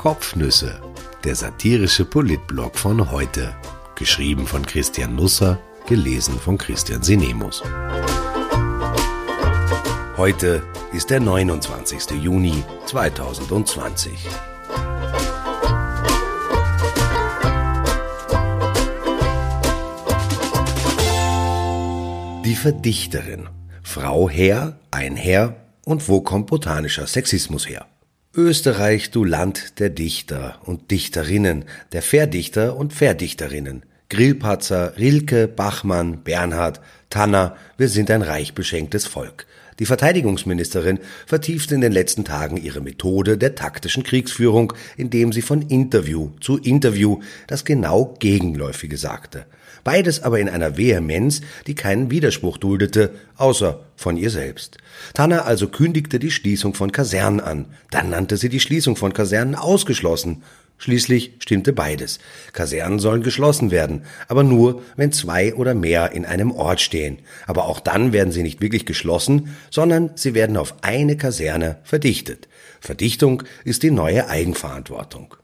Kopfnüsse, der satirische Politblog von heute. Geschrieben von Christian Nusser, gelesen von Christian Sinemus. Heute ist der 29. Juni 2020. Die Verdichterin. Frau her, ein Herr und wo kommt botanischer Sexismus her? Österreich, du Land der Dichter und Dichterinnen, der Verdichter und Verdichterinnen. Grillpatzer, Rilke, Bachmann, Bernhard, Tanner, wir sind ein reich beschenktes Volk. Die Verteidigungsministerin vertiefte in den letzten Tagen ihre Methode der taktischen Kriegsführung, indem sie von Interview zu Interview das genau Gegenläufige sagte. Beides aber in einer Vehemenz, die keinen Widerspruch duldete, außer von ihr selbst. Tanner also kündigte die Schließung von Kasernen an, dann nannte sie die Schließung von Kasernen ausgeschlossen. Schließlich stimmte beides. Kasernen sollen geschlossen werden, aber nur, wenn zwei oder mehr in einem Ort stehen. Aber auch dann werden sie nicht wirklich geschlossen, sondern sie werden auf eine Kaserne verdichtet. Verdichtung ist die neue Eigenverantwortung.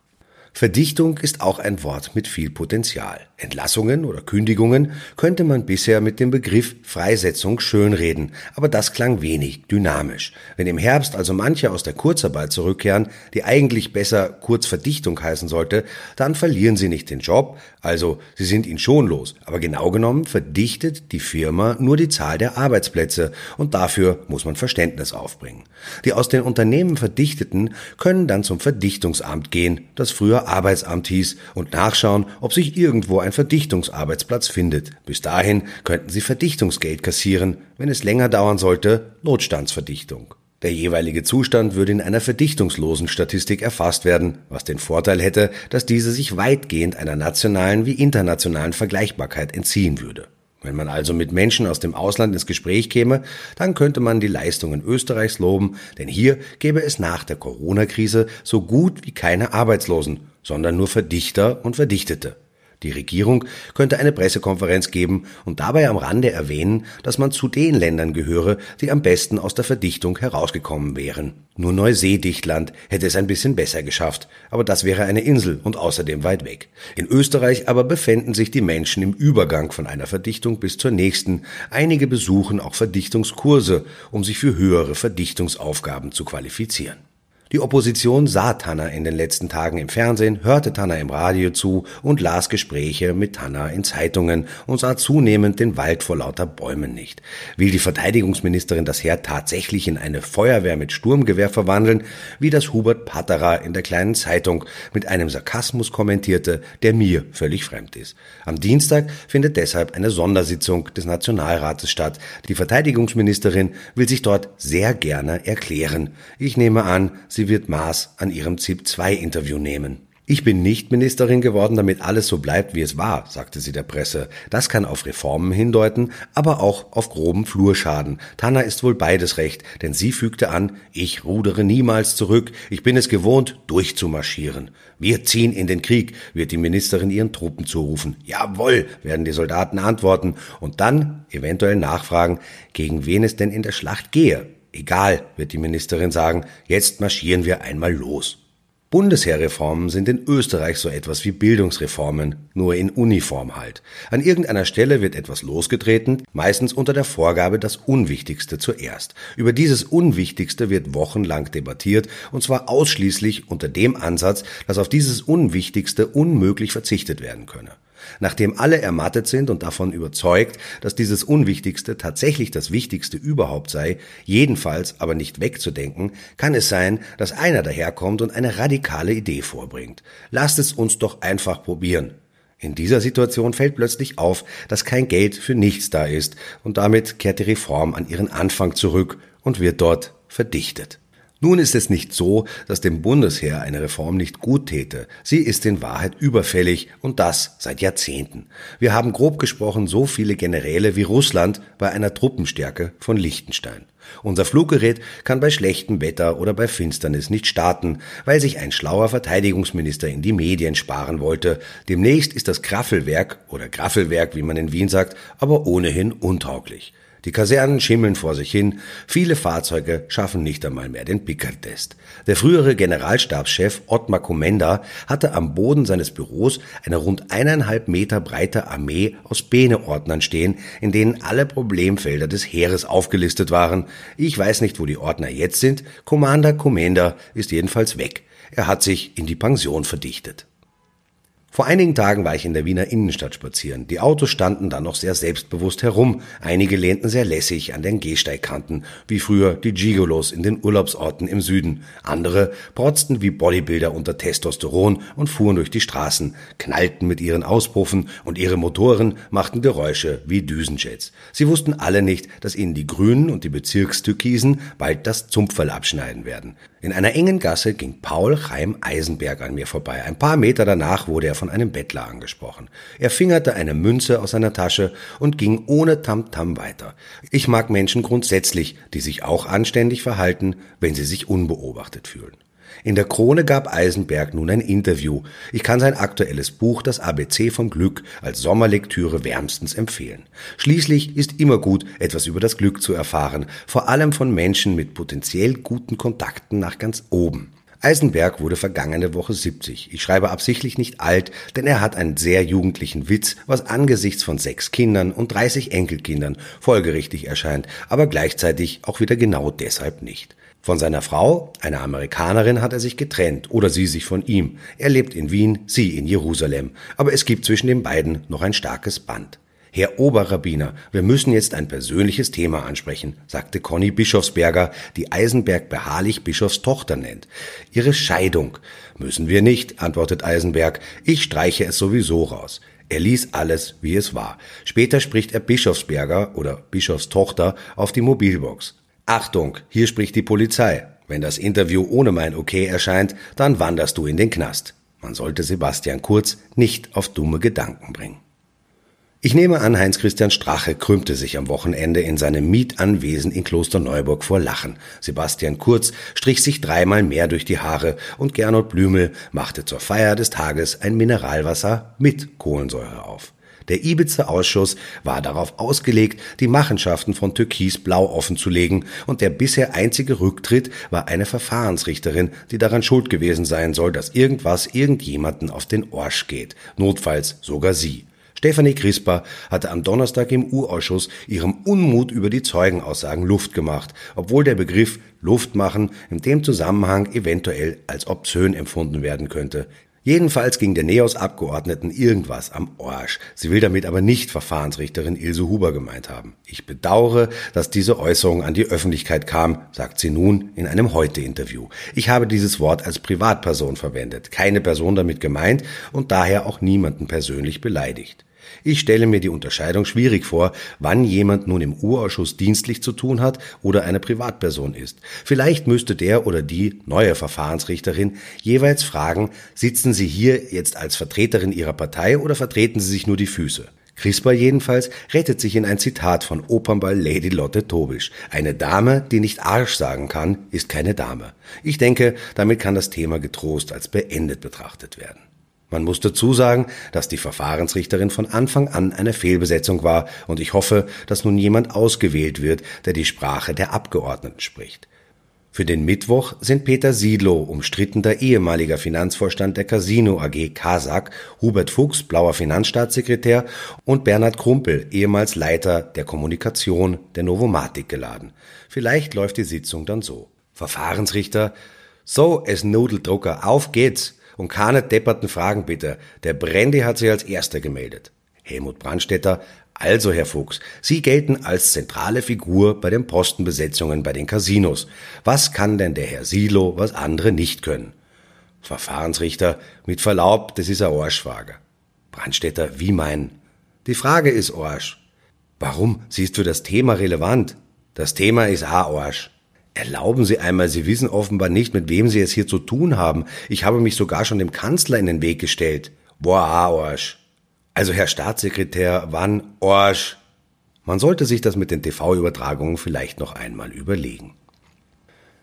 Verdichtung ist auch ein Wort mit viel Potenzial. Entlassungen oder Kündigungen könnte man bisher mit dem Begriff Freisetzung schönreden, aber das klang wenig dynamisch. Wenn im Herbst also manche aus der Kurzarbeit zurückkehren, die eigentlich besser Kurzverdichtung heißen sollte, dann verlieren sie nicht den Job, also sie sind ihn schon los, aber genau genommen verdichtet die Firma nur die Zahl der Arbeitsplätze und dafür muss man Verständnis aufbringen. Die aus den Unternehmen Verdichteten können dann zum Verdichtungsamt gehen, das früher Arbeitsamt hieß, und nachschauen, ob sich irgendwo ein Verdichtungsarbeitsplatz findet. Bis dahin könnten Sie Verdichtungsgeld kassieren, wenn es länger dauern sollte, Notstandsverdichtung. Der jeweilige Zustand würde in einer verdichtungslosen Statistik erfasst werden, was den Vorteil hätte, dass diese sich weitgehend einer nationalen wie internationalen Vergleichbarkeit entziehen würde. Wenn man also mit Menschen aus dem Ausland ins Gespräch käme, dann könnte man die Leistungen Österreichs loben, denn hier gäbe es nach der Corona-Krise so gut wie keine Arbeitslosen, sondern nur Verdichter und Verdichtete. Die Regierung könnte eine Pressekonferenz geben und dabei am Rande erwähnen, dass man zu den Ländern gehöre, die am besten aus der Verdichtung herausgekommen wären. Nur Neuseedichtland hätte es ein bisschen besser geschafft, aber das wäre eine Insel und außerdem weit weg. In Österreich aber befänden sich die Menschen im Übergang von einer Verdichtung bis zur nächsten. Einige besuchen auch Verdichtungskurse, um sich für höhere Verdichtungsaufgaben zu qualifizieren. Die Opposition sah Tanner in den letzten Tagen im Fernsehen, hörte Tanner im Radio zu und las Gespräche mit Tanner in Zeitungen und sah zunehmend den Wald vor lauter Bäumen nicht. Will die Verteidigungsministerin das Heer tatsächlich in eine Feuerwehr mit Sturmgewehr verwandeln, wie das Hubert Patterer in der kleinen Zeitung mit einem Sarkasmus kommentierte, der mir völlig fremd ist. Am Dienstag findet deshalb eine Sondersitzung des Nationalrates statt. Die Verteidigungsministerin will sich dort sehr gerne erklären. Ich nehme an, sie wird Maß an ihrem ZIP-2-Interview nehmen. Ich bin nicht Ministerin geworden, damit alles so bleibt, wie es war, sagte sie der Presse. Das kann auf Reformen hindeuten, aber auch auf groben Flurschaden. Tanner ist wohl beides recht, denn sie fügte an, ich rudere niemals zurück, ich bin es gewohnt, durchzumarschieren. Wir ziehen in den Krieg, wird die Ministerin ihren Truppen zurufen. Jawohl, werden die Soldaten antworten und dann eventuell nachfragen, gegen wen es denn in der Schlacht gehe. Egal, wird die Ministerin sagen, jetzt marschieren wir einmal los. Bundesheerreformen sind in Österreich so etwas wie Bildungsreformen, nur in Uniform halt. An irgendeiner Stelle wird etwas losgetreten, meistens unter der Vorgabe das Unwichtigste zuerst. Über dieses Unwichtigste wird wochenlang debattiert, und zwar ausschließlich unter dem Ansatz, dass auf dieses Unwichtigste unmöglich verzichtet werden könne. Nachdem alle ermattet sind und davon überzeugt, dass dieses Unwichtigste tatsächlich das Wichtigste überhaupt sei, jedenfalls aber nicht wegzudenken, kann es sein, dass einer daherkommt und eine radikale Idee vorbringt. Lasst es uns doch einfach probieren. In dieser Situation fällt plötzlich auf, dass kein Geld für nichts da ist, und damit kehrt die Reform an ihren Anfang zurück und wird dort verdichtet. Nun ist es nicht so, dass dem Bundesheer eine Reform nicht gut täte. Sie ist in Wahrheit überfällig und das seit Jahrzehnten. Wir haben grob gesprochen so viele Generäle wie Russland bei einer Truppenstärke von Liechtenstein. Unser Fluggerät kann bei schlechtem Wetter oder bei Finsternis nicht starten, weil sich ein schlauer Verteidigungsminister in die Medien sparen wollte. Demnächst ist das Graffelwerk oder Graffelwerk, wie man in Wien sagt, aber ohnehin untauglich. Die Kasernen schimmeln vor sich hin, viele Fahrzeuge schaffen nicht einmal mehr den Pickertest. Der frühere Generalstabschef Ottmar Komenda hatte am Boden seines Büros eine rund eineinhalb Meter breite Armee aus Bene-Ordnern stehen, in denen alle Problemfelder des Heeres aufgelistet waren. Ich weiß nicht, wo die Ordner jetzt sind, Commander Komenda ist jedenfalls weg. Er hat sich in die Pension verdichtet. Vor einigen Tagen war ich in der Wiener Innenstadt spazieren. Die Autos standen da noch sehr selbstbewusst herum. Einige lehnten sehr lässig an den Gehsteigkanten, wie früher die Gigolos in den Urlaubsorten im Süden. Andere protzten wie Bodybuilder unter Testosteron und fuhren durch die Straßen, knallten mit ihren Auspuffen und ihre Motoren machten Geräusche wie Düsenjets. Sie wussten alle nicht, dass ihnen die Grünen und die Bezirkstürkisen bald das Zumpferl abschneiden werden. In einer engen Gasse ging Paul Chaim Eisenberg an mir vorbei. Ein paar Meter danach wurde er von einem Bettler angesprochen. Er fingerte eine Münze aus seiner Tasche und ging ohne Tamtam -Tam weiter. Ich mag Menschen grundsätzlich, die sich auch anständig verhalten, wenn sie sich unbeobachtet fühlen. In der Krone gab Eisenberg nun ein Interview. Ich kann sein aktuelles Buch Das ABC vom Glück als Sommerlektüre wärmstens empfehlen. Schließlich ist immer gut, etwas über das Glück zu erfahren, vor allem von Menschen mit potenziell guten Kontakten nach ganz oben. Eisenberg wurde vergangene Woche 70. Ich schreibe absichtlich nicht alt, denn er hat einen sehr jugendlichen Witz, was angesichts von sechs Kindern und 30 Enkelkindern folgerichtig erscheint, aber gleichzeitig auch wieder genau deshalb nicht. Von seiner Frau, einer Amerikanerin, hat er sich getrennt oder sie sich von ihm. Er lebt in Wien, sie in Jerusalem. Aber es gibt zwischen den beiden noch ein starkes Band. Herr Oberrabbiner, wir müssen jetzt ein persönliches Thema ansprechen, sagte Conny Bischofsberger, die Eisenberg beharrlich Bischofs Tochter nennt. Ihre Scheidung. Müssen wir nicht, antwortet Eisenberg. Ich streiche es sowieso raus. Er ließ alles, wie es war. Später spricht er Bischofsberger oder Bischofs Tochter auf die Mobilbox. Achtung, hier spricht die Polizei. Wenn das Interview ohne mein Okay erscheint, dann wanderst du in den Knast. Man sollte Sebastian Kurz nicht auf dumme Gedanken bringen. Ich nehme an, Heinz-Christian Strache krümmte sich am Wochenende in seinem Mietanwesen in Klosterneuburg vor Lachen. Sebastian Kurz strich sich dreimal mehr durch die Haare und Gernot Blümel machte zur Feier des Tages ein Mineralwasser mit Kohlensäure auf. Der Ibiza-Ausschuss war darauf ausgelegt, die Machenschaften von Türkis Blau offenzulegen, und der bisher einzige Rücktritt war eine Verfahrensrichterin, die daran schuld gewesen sein soll, dass irgendwas irgendjemanden auf den Orsch geht, notfalls sogar sie. Stefanie Crispa hatte am Donnerstag im U-Ausschuss ihrem Unmut über die Zeugenaussagen Luft gemacht, obwohl der Begriff Luft machen in dem Zusammenhang eventuell als obszön empfunden werden könnte. Jedenfalls ging der Neos-Abgeordneten irgendwas am Orsch. Sie will damit aber nicht Verfahrensrichterin Ilse Huber gemeint haben. Ich bedauere, dass diese Äußerung an die Öffentlichkeit kam, sagt sie nun in einem Heute-Interview. Ich habe dieses Wort als Privatperson verwendet, keine Person damit gemeint und daher auch niemanden persönlich beleidigt. Ich stelle mir die Unterscheidung schwierig vor, wann jemand nun im Urausschuss dienstlich zu tun hat oder eine Privatperson ist. Vielleicht müsste der oder die neue Verfahrensrichterin jeweils fragen, sitzen Sie hier jetzt als Vertreterin Ihrer Partei oder vertreten Sie sich nur die Füße? Crispa jedenfalls rettet sich in ein Zitat von Opernball Lady Lotte Tobisch. Eine Dame, die nicht Arsch sagen kann, ist keine Dame. Ich denke, damit kann das Thema getrost als beendet betrachtet werden. Man muss dazu sagen, dass die Verfahrensrichterin von Anfang an eine Fehlbesetzung war und ich hoffe, dass nun jemand ausgewählt wird, der die Sprache der Abgeordneten spricht. Für den Mittwoch sind Peter Siedlow, umstrittener ehemaliger Finanzvorstand der Casino AG Kasak, Hubert Fuchs, blauer Finanzstaatssekretär und Bernhard Krumpel, ehemals Leiter der Kommunikation der Novomatic geladen. Vielleicht läuft die Sitzung dann so. Verfahrensrichter, so, es Nudeldrucker, auf geht's! Und keine depperten Fragen bitte. Der Brandy hat sich als erster gemeldet. Helmut Brandstetter, also Herr Fuchs, Sie gelten als zentrale Figur bei den Postenbesetzungen bei den Casinos. Was kann denn der Herr Silo, was andere nicht können? Verfahrensrichter, mit Verlaub, das ist ein Arschfrage. Brandstetter, wie meinen? Die Frage ist Arsch. Warum? Sie ist für das Thema relevant. Das Thema ist auch Arsch. Erlauben Sie einmal, Sie wissen offenbar nicht, mit wem Sie es hier zu tun haben. Ich habe mich sogar schon dem Kanzler in den Weg gestellt. Boah, Arsch. Also Herr Staatssekretär, wann Arsch? Man sollte sich das mit den TV-Übertragungen vielleicht noch einmal überlegen.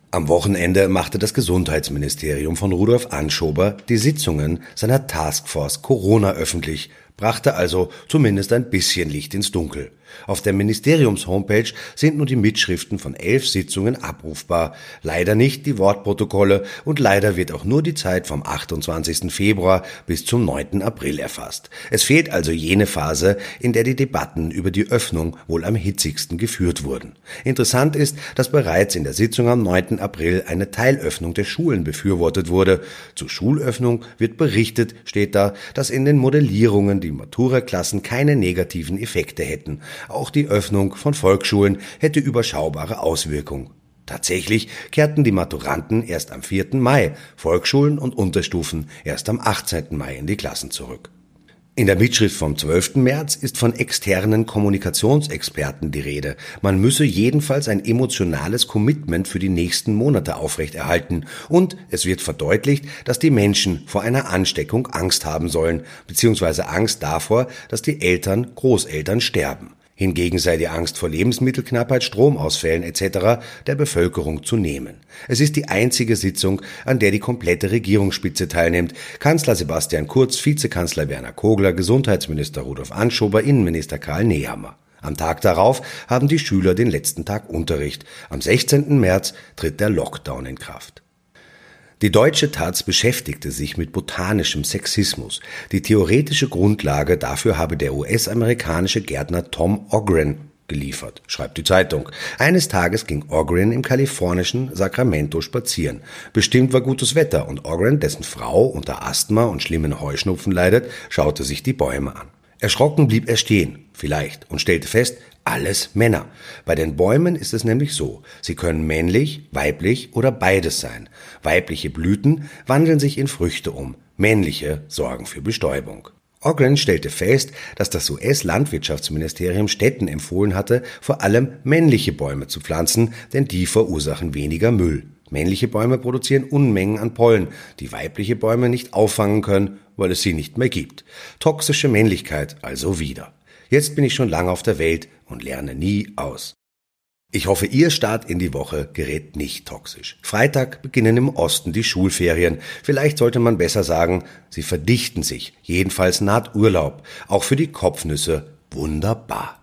Am Wochenende machte das Gesundheitsministerium von Rudolf Anschober die Sitzungen seiner Taskforce Corona öffentlich. Brachte also zumindest ein bisschen Licht ins Dunkel. Auf der Ministeriums-Homepage sind nun die Mitschriften von elf Sitzungen abrufbar, leider nicht die Wortprotokolle und leider wird auch nur die Zeit vom 28. Februar bis zum 9. April erfasst. Es fehlt also jene Phase, in der die Debatten über die Öffnung wohl am hitzigsten geführt wurden. Interessant ist, dass bereits in der Sitzung am 9. April eine Teilöffnung der Schulen befürwortet wurde. Zur Schulöffnung wird berichtet, steht da, dass in den Modellierungen die Matura-Klassen keine negativen Effekte hätten. Auch die Öffnung von Volksschulen hätte überschaubare Auswirkungen. Tatsächlich kehrten die Maturanten erst am 4. Mai, Volksschulen und Unterstufen erst am 18. Mai in die Klassen zurück. In der Mitschrift vom 12. März ist von externen Kommunikationsexperten die Rede. Man müsse jedenfalls ein emotionales Commitment für die nächsten Monate aufrechterhalten und es wird verdeutlicht, dass die Menschen vor einer Ansteckung Angst haben sollen, beziehungsweise Angst davor, dass die Eltern, Großeltern sterben. Hingegen sei die Angst vor Lebensmittelknappheit, Stromausfällen etc. der Bevölkerung zu nehmen. Es ist die einzige Sitzung, an der die komplette Regierungsspitze teilnimmt. Kanzler Sebastian Kurz, Vizekanzler Werner Kogler, Gesundheitsminister Rudolf Anschober, Innenminister Karl Nehammer. Am Tag darauf haben die Schüler den letzten Tag Unterricht. Am 16. März tritt der Lockdown in Kraft. Die deutsche Taz beschäftigte sich mit botanischem Sexismus. Die theoretische Grundlage dafür habe der US-amerikanische Gärtner Tom Ogren geliefert, schreibt die Zeitung. Eines Tages ging Ogren im kalifornischen Sacramento spazieren. Bestimmt war gutes Wetter und Ogren, dessen Frau unter Asthma und schlimmen Heuschnupfen leidet, schaute sich die Bäume an. Erschrocken blieb er stehen, vielleicht, und stellte fest, alles Männer. Bei den Bäumen ist es nämlich so, sie können männlich, weiblich oder beides sein. Weibliche Blüten wandeln sich in Früchte um, männliche sorgen für Bestäubung. Ogren stellte fest, dass das US-Landwirtschaftsministerium Städten empfohlen hatte, vor allem männliche Bäume zu pflanzen, denn die verursachen weniger Müll. Männliche Bäume produzieren Unmengen an Pollen, die weibliche Bäume nicht auffangen können, weil es sie nicht mehr gibt. Toxische Männlichkeit also wieder. Jetzt bin ich schon lange auf der Welt und lerne nie aus. Ich hoffe, Ihr Start in die Woche gerät nicht toxisch. Freitag beginnen im Osten die Schulferien. Vielleicht sollte man besser sagen, sie verdichten sich. Jedenfalls naht Urlaub. Auch für die Kopfnüsse wunderbar.